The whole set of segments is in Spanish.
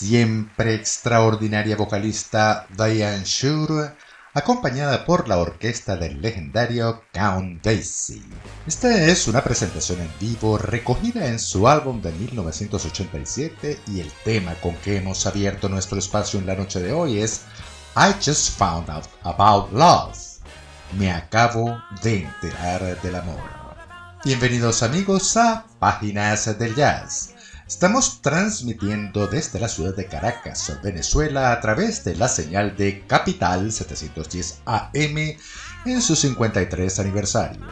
Siempre extraordinaria vocalista Diane Shure, acompañada por la orquesta del legendario Count Basie. Esta es una presentación en vivo recogida en su álbum de 1987 y el tema con que hemos abierto nuestro espacio en la noche de hoy es I Just Found Out About Love. Me acabo de enterar del amor. Bienvenidos amigos a Páginas del Jazz Estamos transmitiendo desde la ciudad de Caracas, Venezuela, a través de la señal de Capital 710 AM en su 53 aniversario.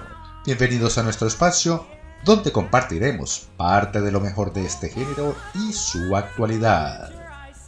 Bienvenidos a nuestro espacio donde compartiremos parte de lo mejor de este género y su actualidad.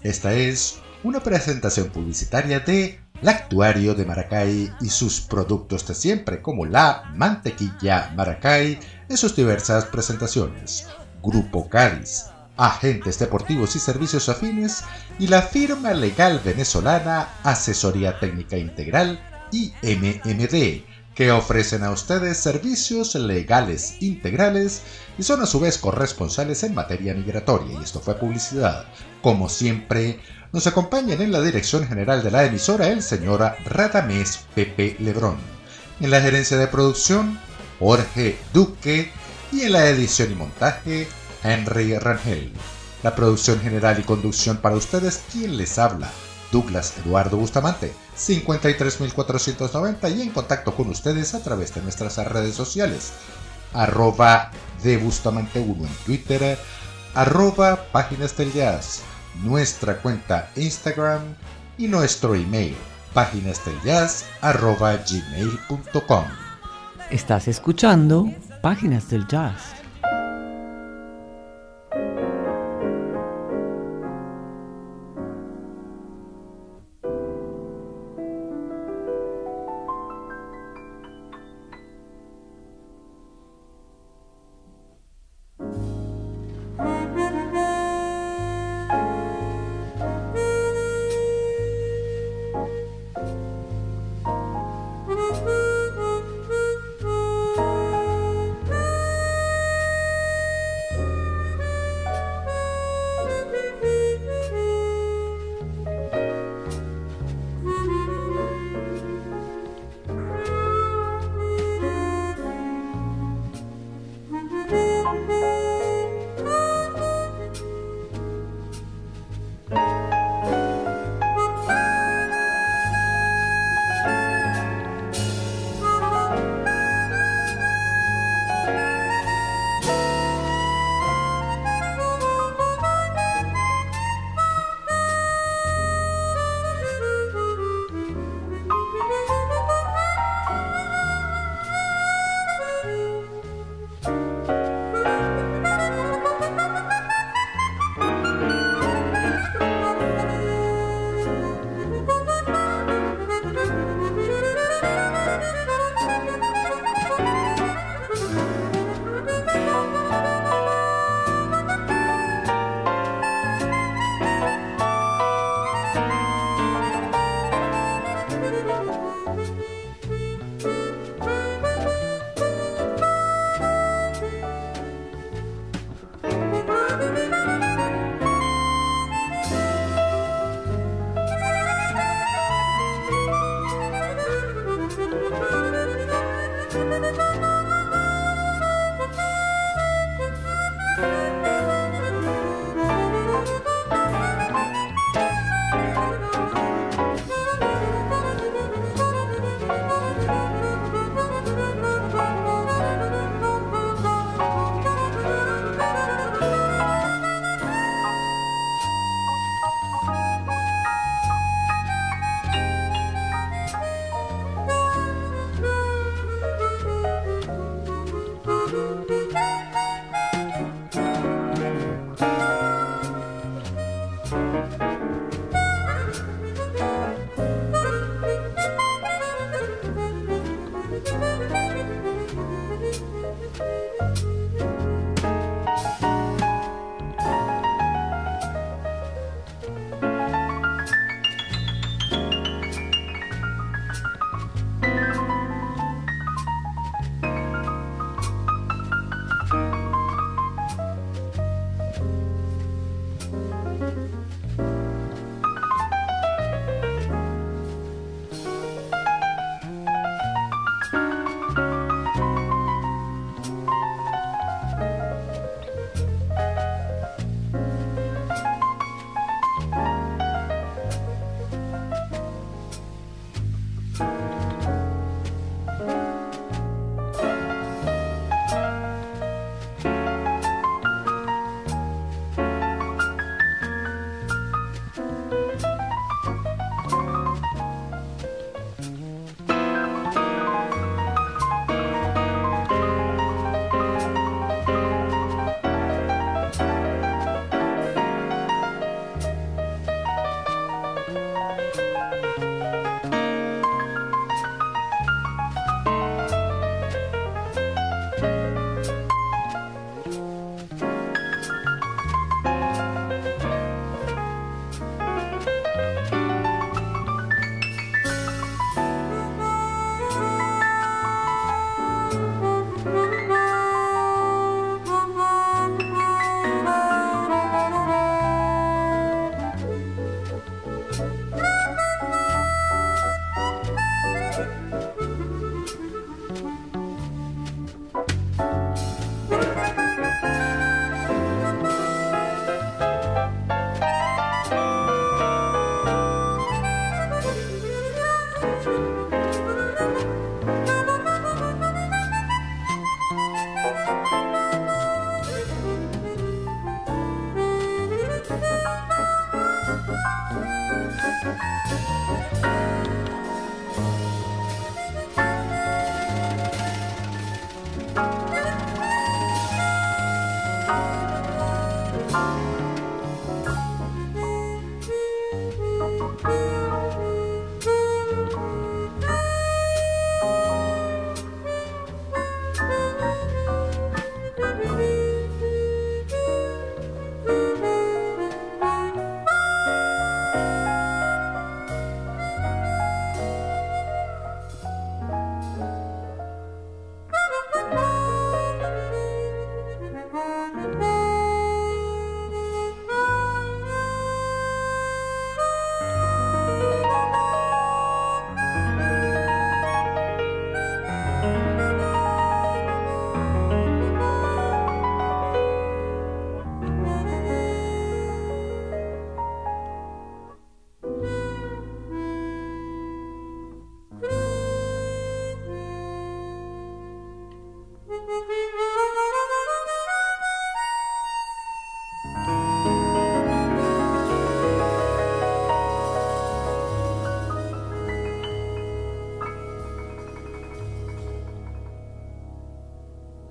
Esta es una presentación publicitaria de Actuario de Maracay y sus productos de siempre como la mantequilla Maracay en sus diversas presentaciones Grupo Cádiz, agentes deportivos y servicios afines y la firma legal venezolana Asesoría Técnica Integral y MMD, que ofrecen a ustedes servicios legales integrales y son a su vez corresponsales en materia migratoria. Y esto fue publicidad. Como siempre, nos acompañan en la dirección general de la emisora el señor Radamés Pepe Lebrón. En la gerencia de producción, Jorge Duque y en la edición y montaje Henry Rangel. La producción general y conducción para ustedes, quien les habla, Douglas Eduardo Bustamante, 53490 y en contacto con ustedes a través de nuestras redes sociales, arroba de Bustamante 1 en Twitter, arroba páginas del jazz, nuestra cuenta Instagram y nuestro email, páginas del jazz arroba gmail.com. Estás escuchando Páginas del Jazz.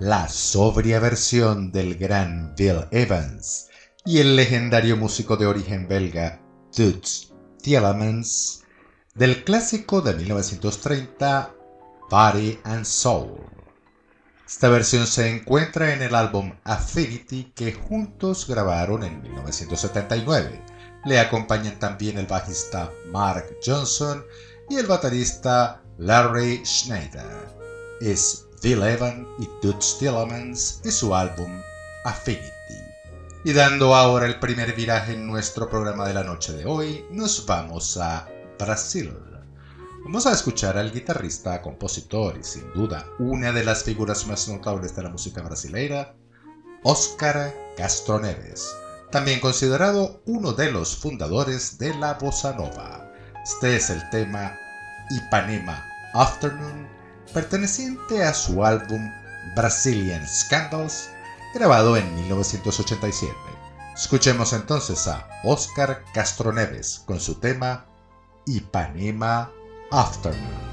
La sobria versión del gran Bill Evans y el legendario músico de origen belga Toots Thielemans del clásico de 1930 Body and Soul. Esta versión se encuentra en el álbum Affinity que juntos grabaron en 1979. Le acompañan también el bajista Mark Johnson y el baterista Larry Schneider. Es Bill Evans y Toots Tillemans y su álbum Affinity. Y dando ahora el primer viraje en nuestro programa de la noche de hoy, nos vamos a Brasil, Vamos a escuchar al guitarrista, compositor y sin duda una de las figuras más notables de la música brasileira, Oscar Castro Neves, también considerado uno de los fundadores de la bossa nova. Este es el tema Ipanema Afternoon, perteneciente a su álbum Brazilian Scandals, grabado en 1987. Escuchemos entonces a Oscar Castro Neves con su tema Ipanema Afternoon.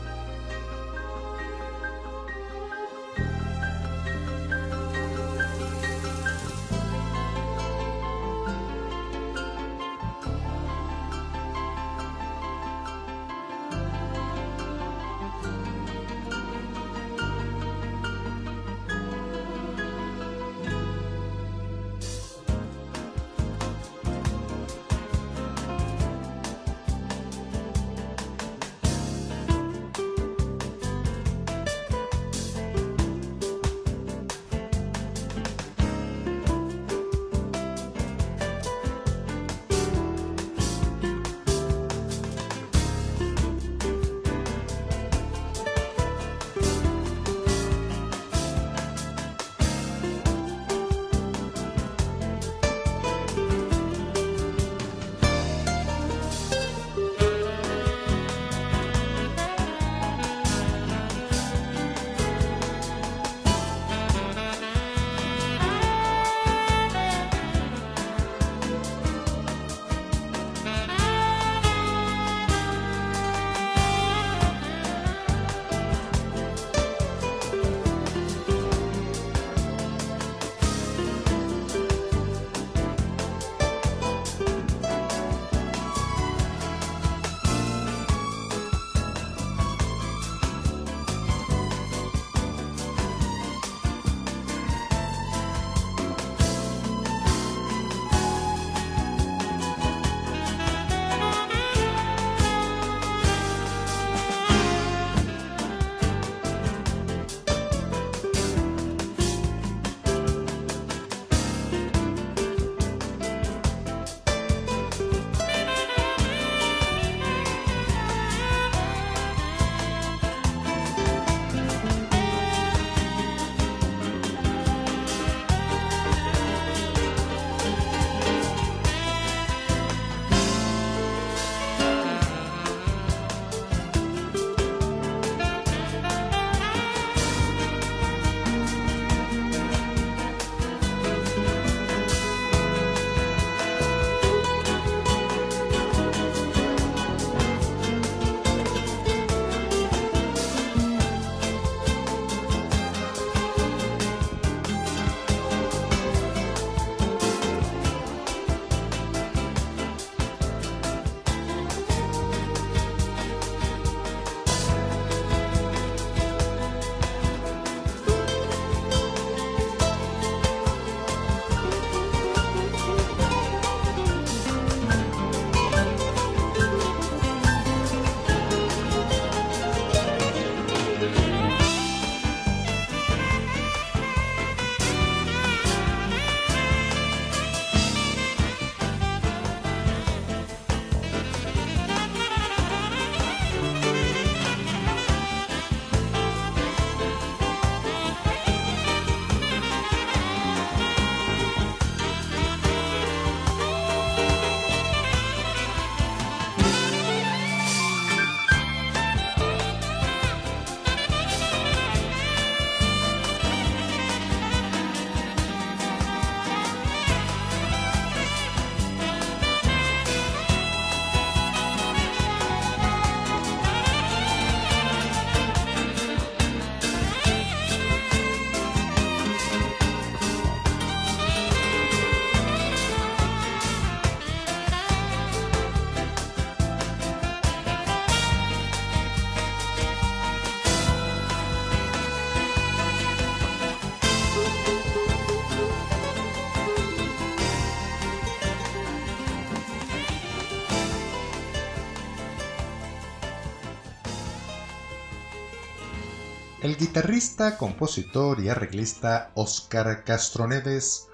Guitarrista, compositor y arreglista Oscar Castroneves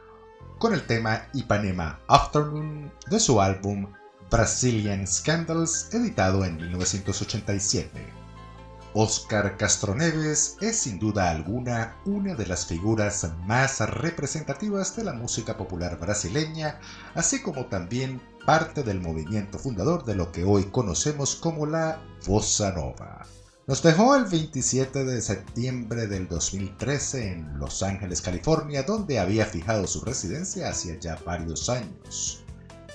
con el tema Ipanema Afternoon de su álbum Brazilian Scandals, editado en 1987. Oscar Castroneves es sin duda alguna una de las figuras más representativas de la música popular brasileña, así como también parte del movimiento fundador de lo que hoy conocemos como la Bossa Nova. Nos dejó el 27 de septiembre del 2013 en Los Ángeles, California, donde había fijado su residencia hacía ya varios años.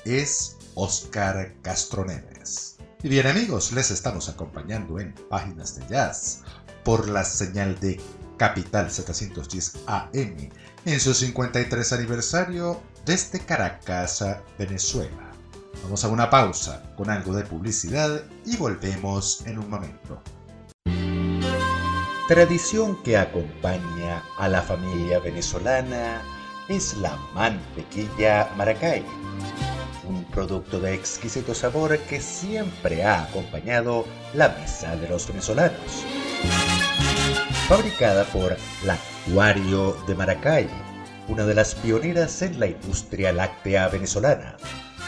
Es Oscar Castroneves. Y bien amigos, les estamos acompañando en Páginas de Jazz por la señal de Capital 710 AM en su 53 aniversario desde Caracas, Venezuela. Vamos a una pausa con algo de publicidad y volvemos en un momento. Tradición que acompaña a la familia venezolana es la mantequilla maracay un producto de exquisito sabor que siempre ha acompañado la mesa de los venezolanos. Fabricada por Lactuario de Maracay, una de las pioneras en la industria láctea venezolana,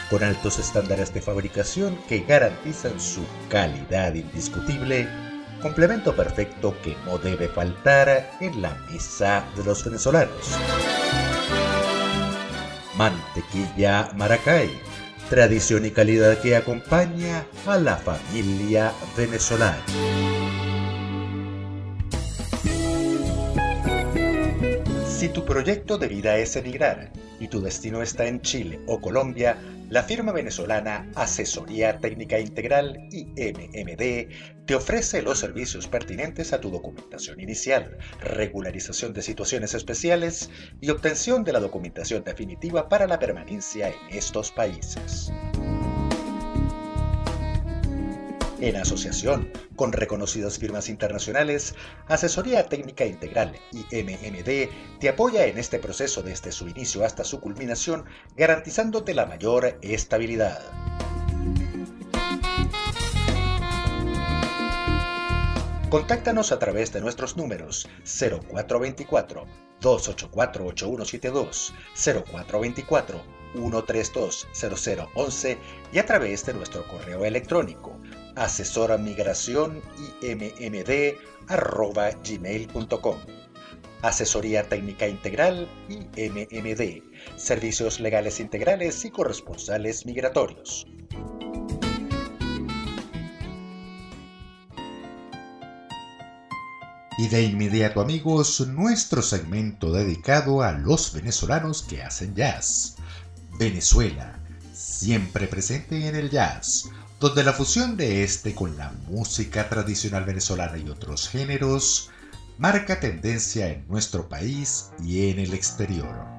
con altos estándares de fabricación que garantizan su calidad indiscutible, complemento perfecto que no debe faltar en la mesa de los venezolanos. Mantequilla Maracay tradición y calidad que acompaña a la familia venezolana. Si tu proyecto de vida es emigrar y tu destino está en Chile o Colombia, la firma venezolana Asesoría Técnica Integral IMMD te ofrece los servicios pertinentes a tu documentación inicial, regularización de situaciones especiales y obtención de la documentación definitiva para la permanencia en estos países. En asociación con reconocidas firmas internacionales, Asesoría Técnica Integral y MMD te apoya en este proceso desde su inicio hasta su culminación, garantizándote la mayor estabilidad. Contáctanos a través de nuestros números 0424 284 8172, 0424 132 0011 y a través de nuestro correo electrónico asesora migración. Asesoría técnica integral IMMD. Servicios legales integrales y corresponsales migratorios. Y de inmediato amigos, nuestro segmento dedicado a los venezolanos que hacen jazz. Venezuela, siempre presente en el jazz donde la fusión de este con la música tradicional venezolana y otros géneros marca tendencia en nuestro país y en el exterior.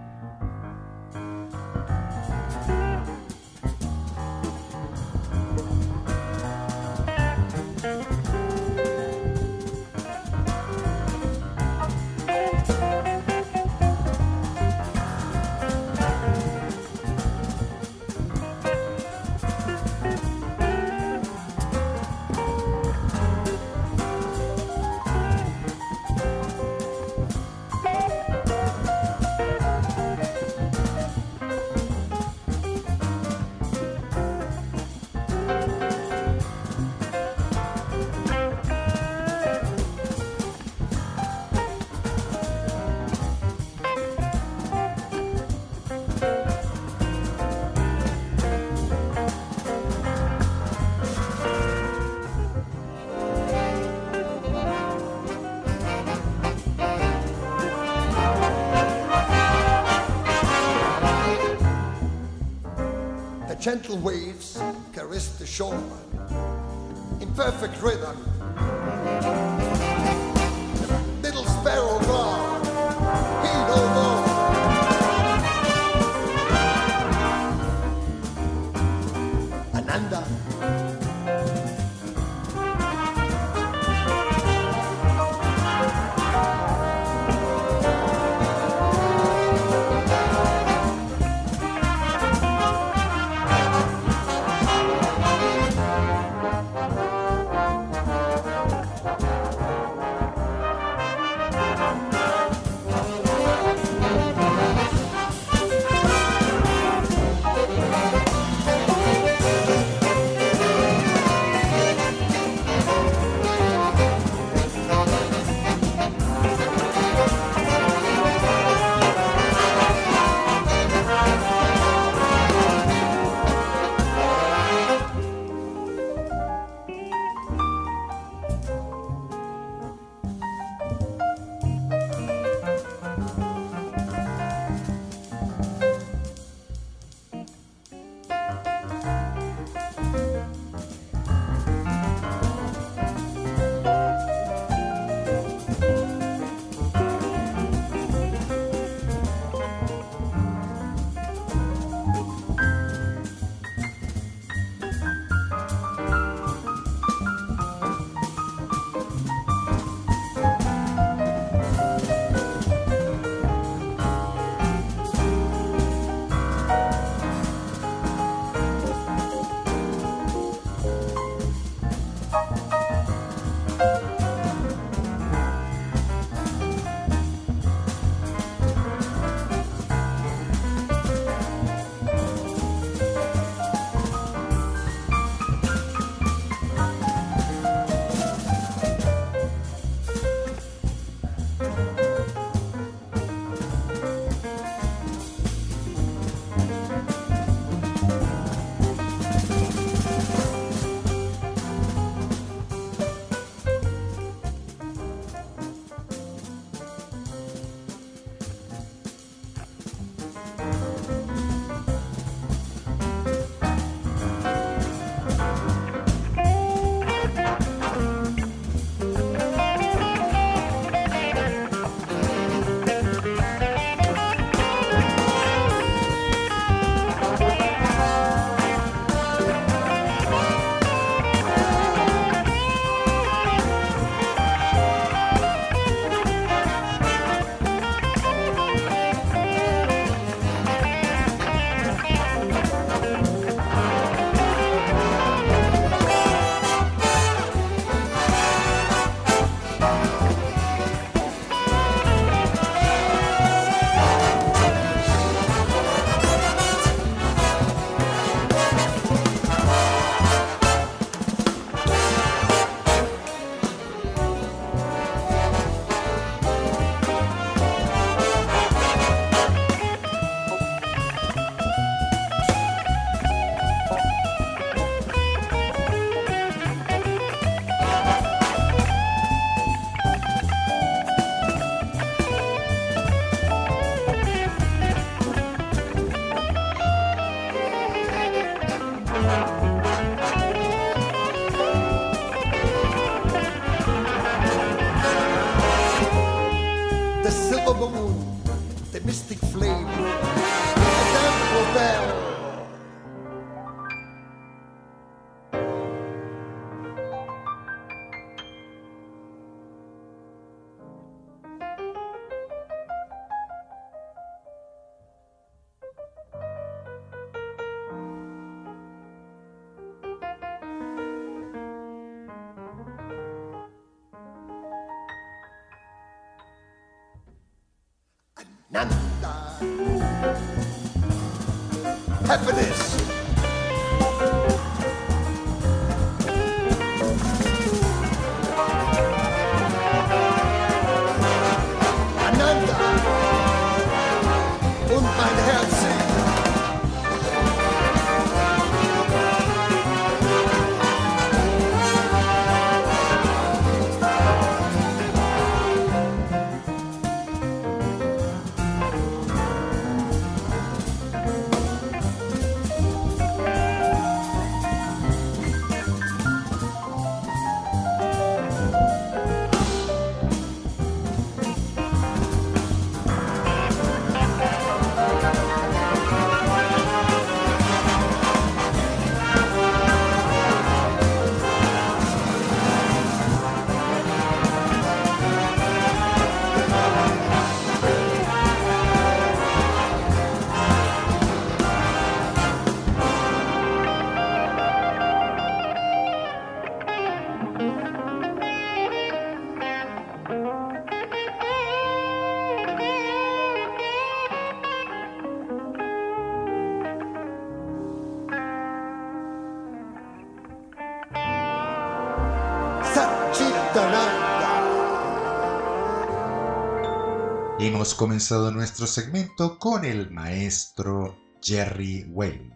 Hemos comenzado nuestro segmento con el maestro Jerry Whale.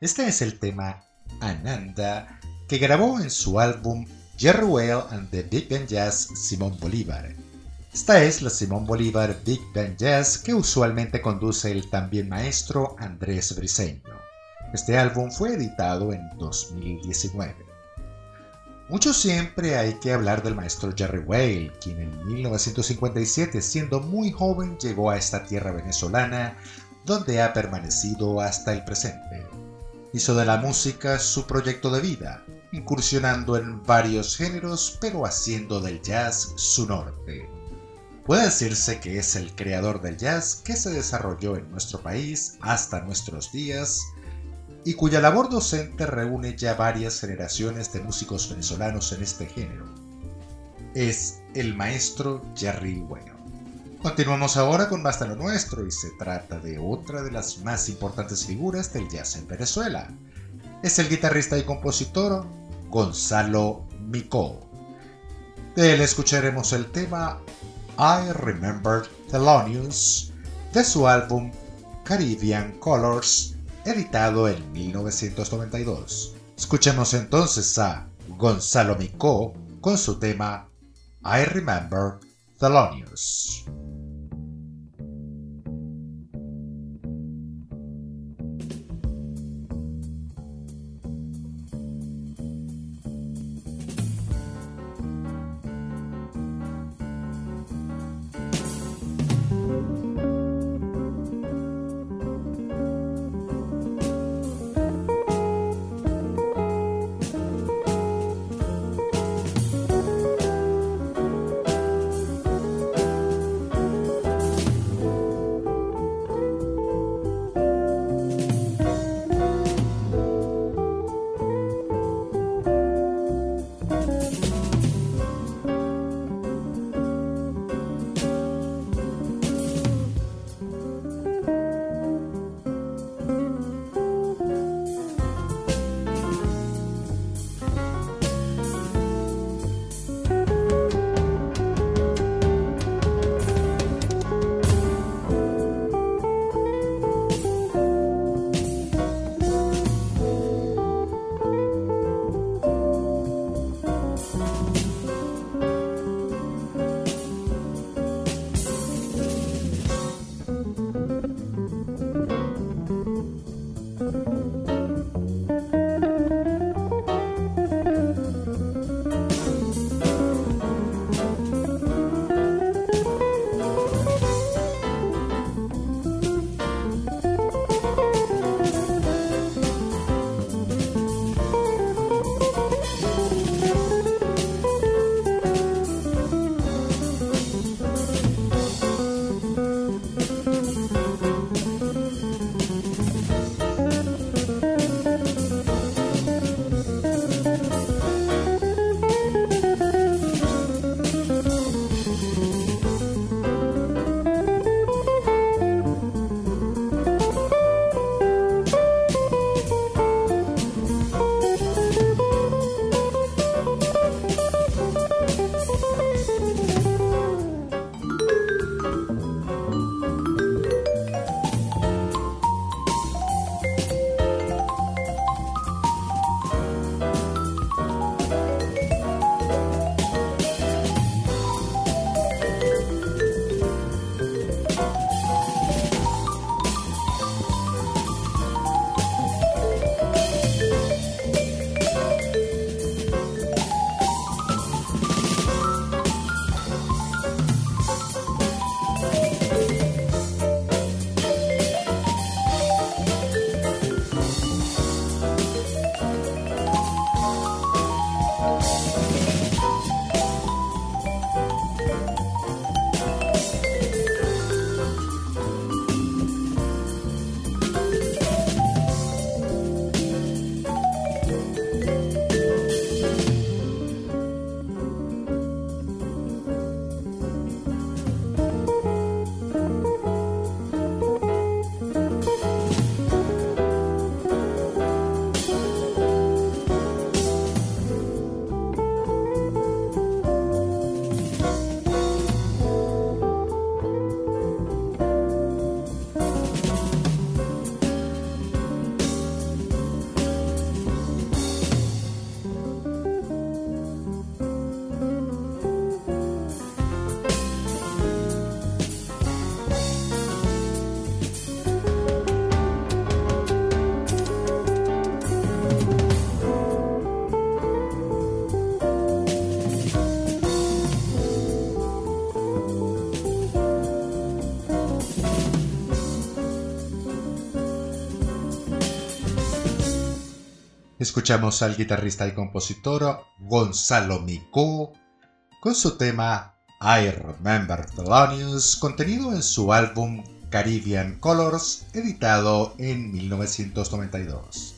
Este es el tema Ananda que grabó en su álbum Jerry Whale and the Big Band Jazz Simón Bolívar. Esta es la Simón Bolívar Big Band Jazz que usualmente conduce el también maestro Andrés Briseño. Este álbum fue editado en 2019. Mucho siempre hay que hablar del maestro Jerry Whale, quien en 1957, siendo muy joven, llegó a esta tierra venezolana, donde ha permanecido hasta el presente. Hizo de la música su proyecto de vida, incursionando en varios géneros, pero haciendo del jazz su norte. Puede decirse que es el creador del jazz que se desarrolló en nuestro país hasta nuestros días, y cuya labor docente reúne ya varias generaciones de músicos venezolanos en este género. Es el maestro Jerry Bueno. Continuamos ahora con Basta lo Nuestro y se trata de otra de las más importantes figuras del jazz en Venezuela. Es el guitarrista y compositor Gonzalo Micó. De él escucharemos el tema I Remember Thelonious de su álbum Caribbean Colors editado en 1992. Escuchemos entonces a Gonzalo Micó con su tema I Remember Thelonious. Escuchamos al guitarrista y compositor Gonzalo Micó con su tema I Remember Thelonious, contenido en su álbum Caribbean Colors, editado en 1992.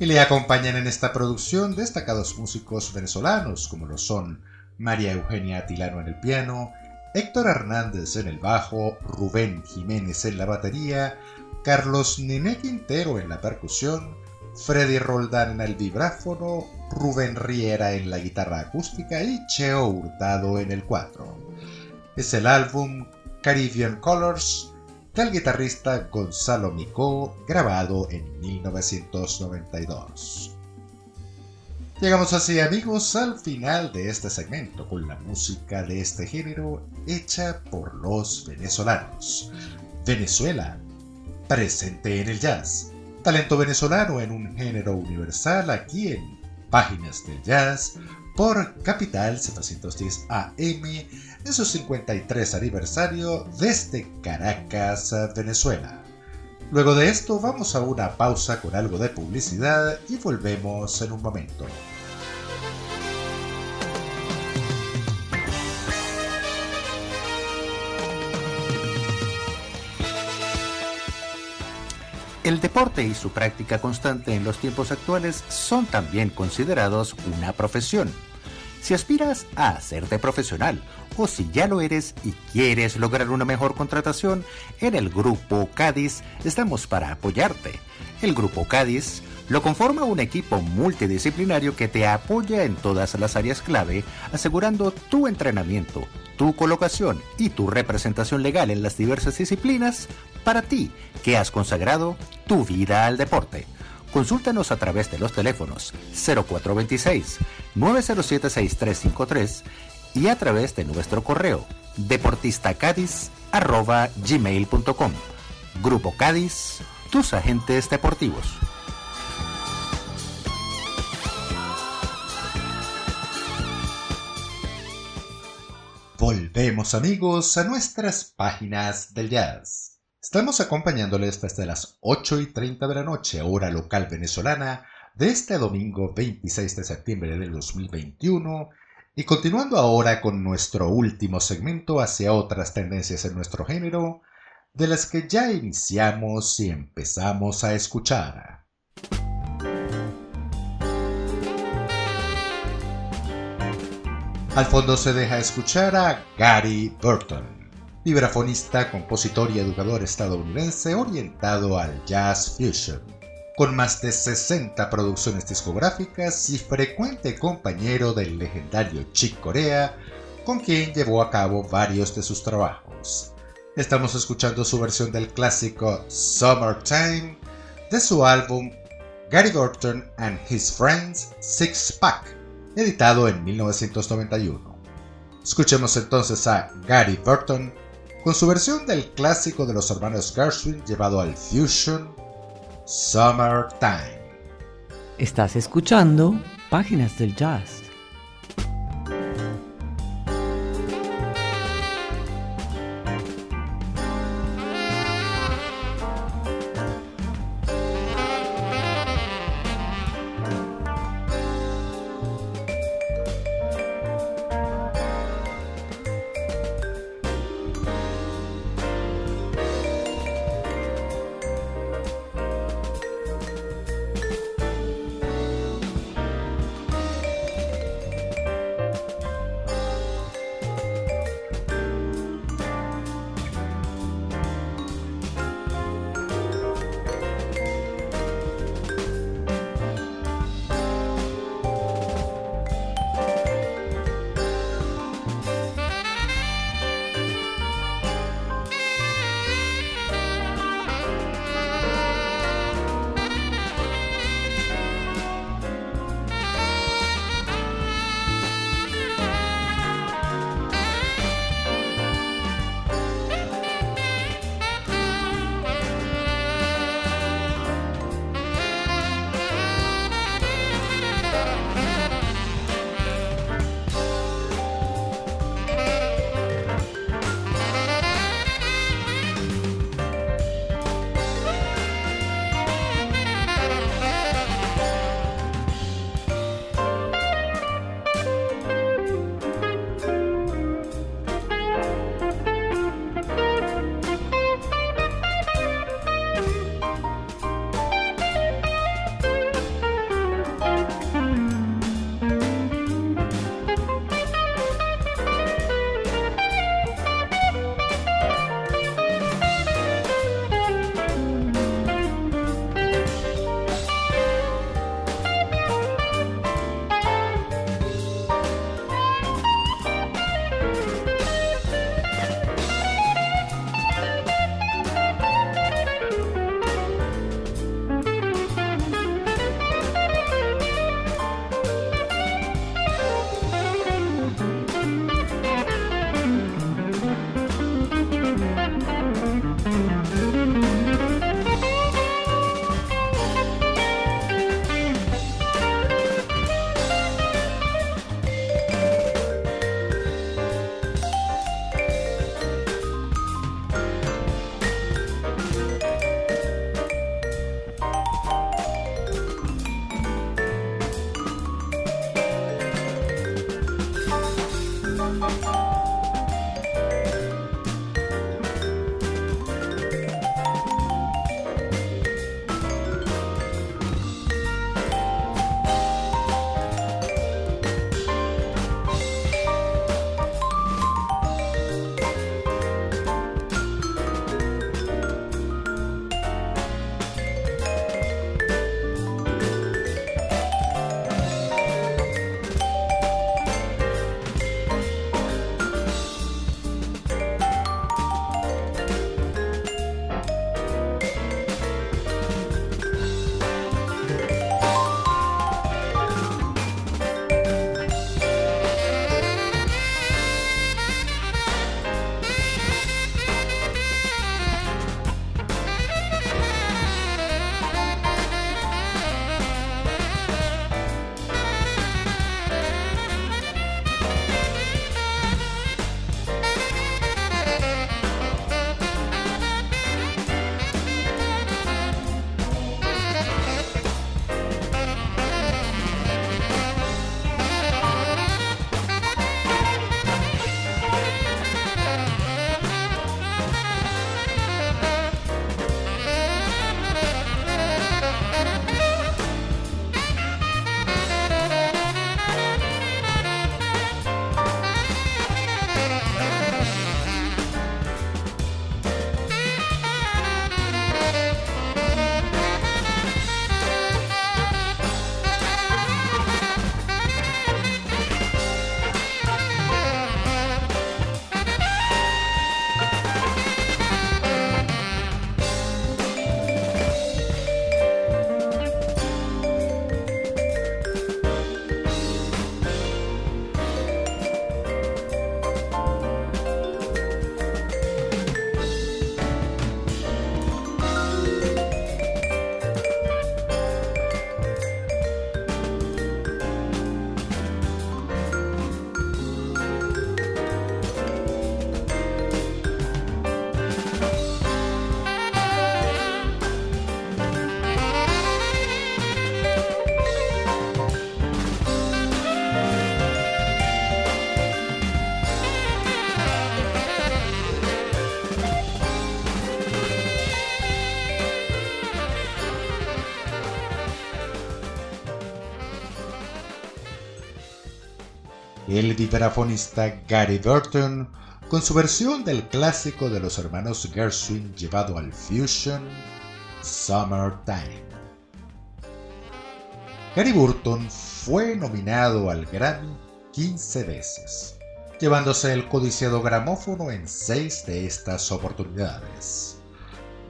Y le acompañan en esta producción destacados músicos venezolanos como lo son María Eugenia Tilano en el piano, Héctor Hernández en el bajo, Rubén Jiménez en la batería, Carlos Nene Quintero en la percusión, Freddy Roldán en el vibráfono, Rubén Riera en la guitarra acústica y Cheo Hurtado en el cuatro. Es el álbum Caribbean Colors del guitarrista Gonzalo Micó, grabado en 1992. Llegamos así amigos al final de este segmento con la música de este género hecha por los venezolanos. Venezuela, presente en el jazz. Talento venezolano en un género universal aquí en Páginas del Jazz por Capital 710 AM en su 53 aniversario desde Caracas, Venezuela. Luego de esto vamos a una pausa con algo de publicidad y volvemos en un momento. El deporte y su práctica constante en los tiempos actuales son también considerados una profesión. Si aspiras a hacerte profesional o si ya lo eres y quieres lograr una mejor contratación, en el Grupo Cádiz estamos para apoyarte. El Grupo Cádiz lo conforma un equipo multidisciplinario que te apoya en todas las áreas clave, asegurando tu entrenamiento, tu colocación y tu representación legal en las diversas disciplinas para ti que has consagrado tu vida al deporte. Consúltanos a través de los teléfonos 0426-907-6353 y a través de nuestro correo deportistacadiz.gmail.com Grupo Cádiz, tus agentes deportivos. Volvemos amigos a nuestras páginas del jazz. Estamos acompañándoles desde las 8 y 30 de la noche, hora local venezolana, de este domingo 26 de septiembre del 2021 y continuando ahora con nuestro último segmento hacia otras tendencias en nuestro género, de las que ya iniciamos y empezamos a escuchar. Al fondo se deja escuchar a Gary Burton, vibrafonista, compositor y educador estadounidense orientado al jazz fusion, con más de 60 producciones discográficas y frecuente compañero del legendario Chick Corea, con quien llevó a cabo varios de sus trabajos. Estamos escuchando su versión del clásico Summertime de su álbum Gary Burton and His Friends Six Pack editado en 1991. Escuchemos entonces a Gary Burton con su versión del clásico de los hermanos Gershwin llevado al fusion Summertime. Estás escuchando Páginas del Jazz. El vibrafonista Gary Burton con su versión del clásico de los hermanos Gershwin llevado al fusion Summertime. Gary Burton fue nominado al Grammy 15 veces, llevándose el codiciado gramófono en 6 de estas oportunidades.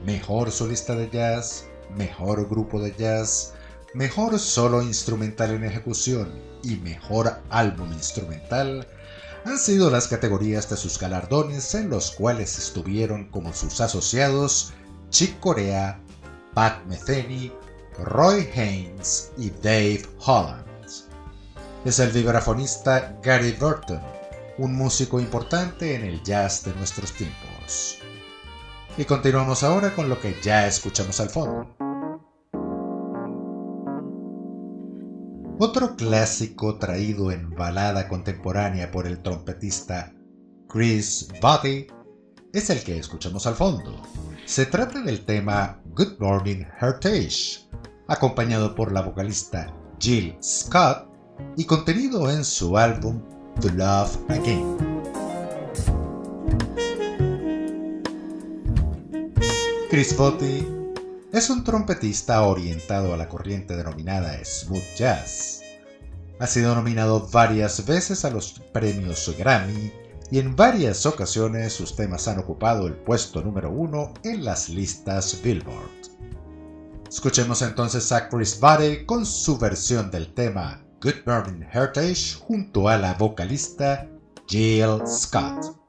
Mejor solista de jazz, mejor grupo de jazz, mejor solo instrumental en ejecución y mejor álbum instrumental han sido las categorías de sus galardones en los cuales estuvieron como sus asociados Chick Corea, Pat Metheny, Roy Haynes y Dave Holland. Es el vibrafonista Gary Burton, un músico importante en el jazz de nuestros tiempos. Y continuamos ahora con lo que ya escuchamos al fondo. Otro clásico traído en balada contemporánea por el trompetista Chris Body es el que escuchamos al fondo. Se trata del tema Good Morning Heritage, acompañado por la vocalista Jill Scott y contenido en su álbum To Love Again. Chris Botti es un trompetista orientado a la corriente denominada smooth jazz. Ha sido nominado varias veces a los premios Grammy y en varias ocasiones sus temas han ocupado el puesto número uno en las listas Billboard. Escuchemos entonces a Chris Barry con su versión del tema Good Morning Heritage junto a la vocalista Jill Scott.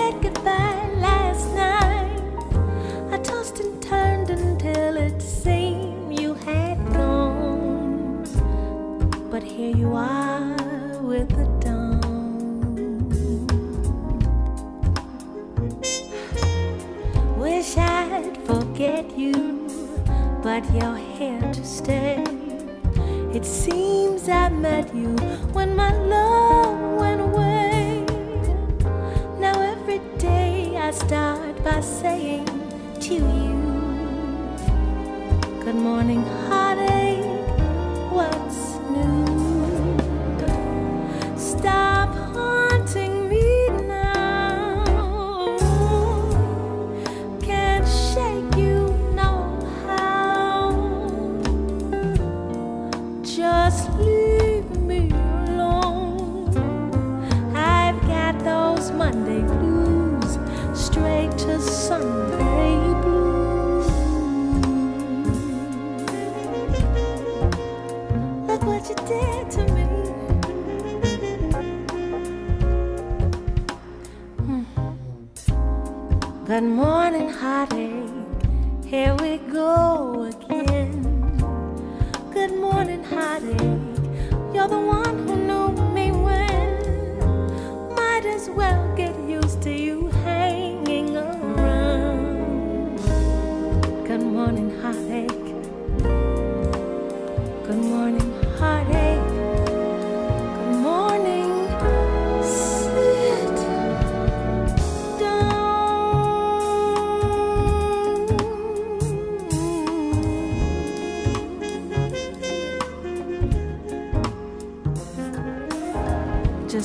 said goodbye last night. I tossed and turned until it seemed you had gone. But here you are with the dawn. Wish I'd forget you, but you're here to stay. It seems I met you when my love. I start by saying to you, Good morning, heartache. What's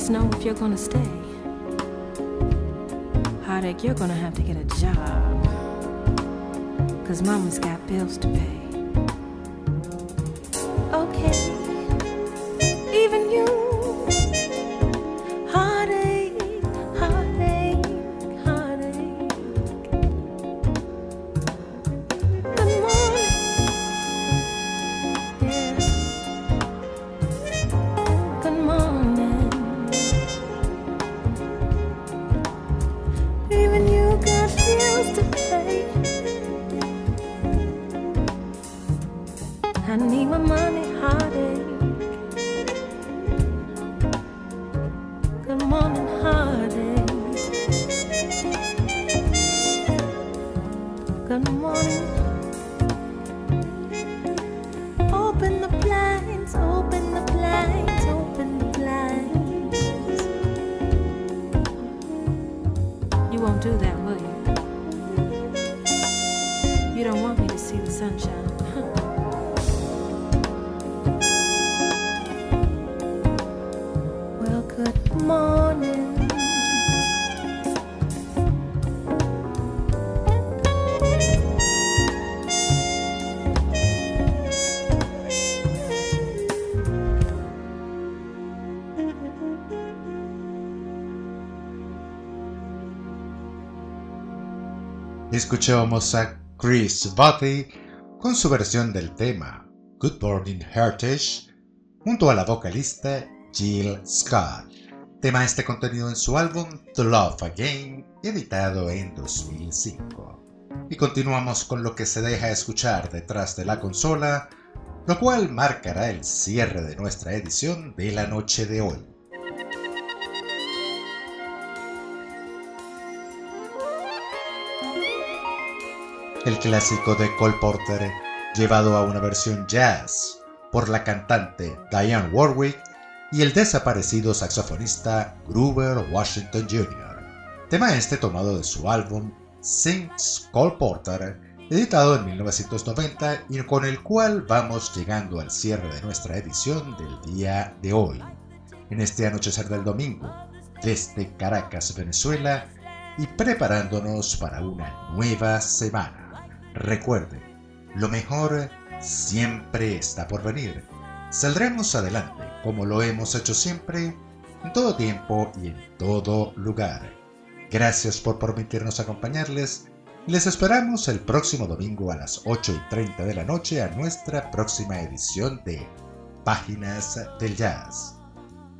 Know if you're gonna stay, heartache, you're gonna have to get a job. Cause mama's got bills to pay. Escuchamos a Chris Butty con su versión del tema Good Morning Heritage junto a la vocalista Jill Scott. Tema este contenido en su álbum To Love Again, editado en 2005. Y continuamos con lo que se deja escuchar detrás de la consola, lo cual marcará el cierre de nuestra edición de la noche de hoy. El clásico de Cole Porter llevado a una versión jazz por la cantante Diane Warwick y el desaparecido saxofonista Gruber Washington Jr. Tema este tomado de su álbum Sings Cole Porter, editado en 1990 y con el cual vamos llegando al cierre de nuestra edición del día de hoy. En este anochecer del domingo, desde Caracas, Venezuela, y preparándonos para una nueva semana. Recuerde, lo mejor siempre está por venir. Saldremos adelante como lo hemos hecho siempre, en todo tiempo y en todo lugar. Gracias por permitirnos acompañarles les esperamos el próximo domingo a las 8 y 30 de la noche a nuestra próxima edición de Páginas del Jazz.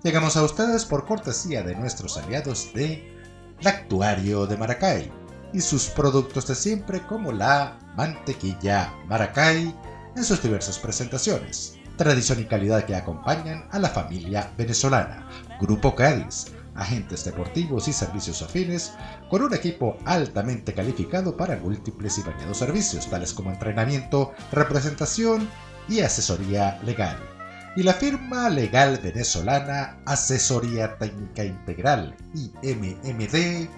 Llegamos a ustedes por cortesía de nuestros aliados de Lactuario de Maracay y sus productos de siempre como la mantequilla Maracay en sus diversas presentaciones, tradición y calidad que acompañan a la familia venezolana, Grupo Cádiz, agentes deportivos y servicios afines, con un equipo altamente calificado para múltiples y variados servicios, tales como entrenamiento, representación y asesoría legal. Y la firma legal venezolana Asesoría Técnica Integral, IMMD,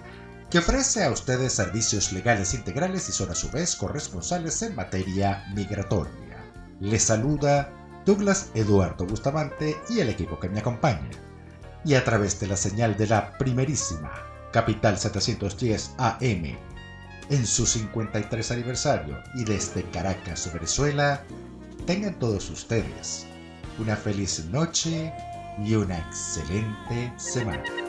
que ofrece a ustedes servicios legales integrales y son a su vez corresponsales en materia migratoria. Les saluda Douglas Eduardo Bustamante y el equipo que me acompaña. Y a través de la señal de la primerísima Capital 710 AM en su 53 aniversario y desde Caracas, Venezuela, tengan todos ustedes una feliz noche y una excelente semana.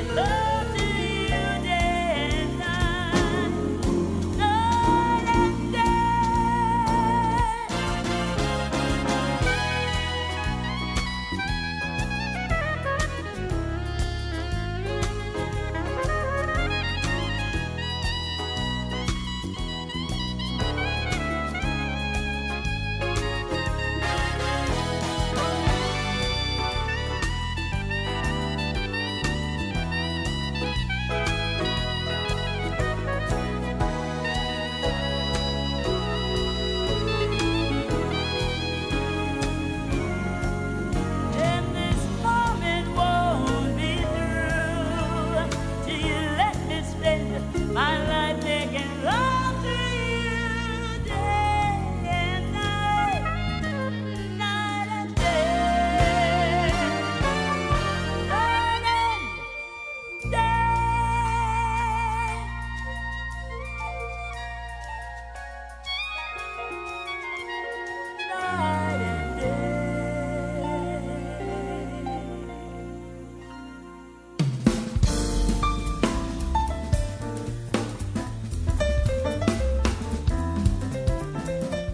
in love.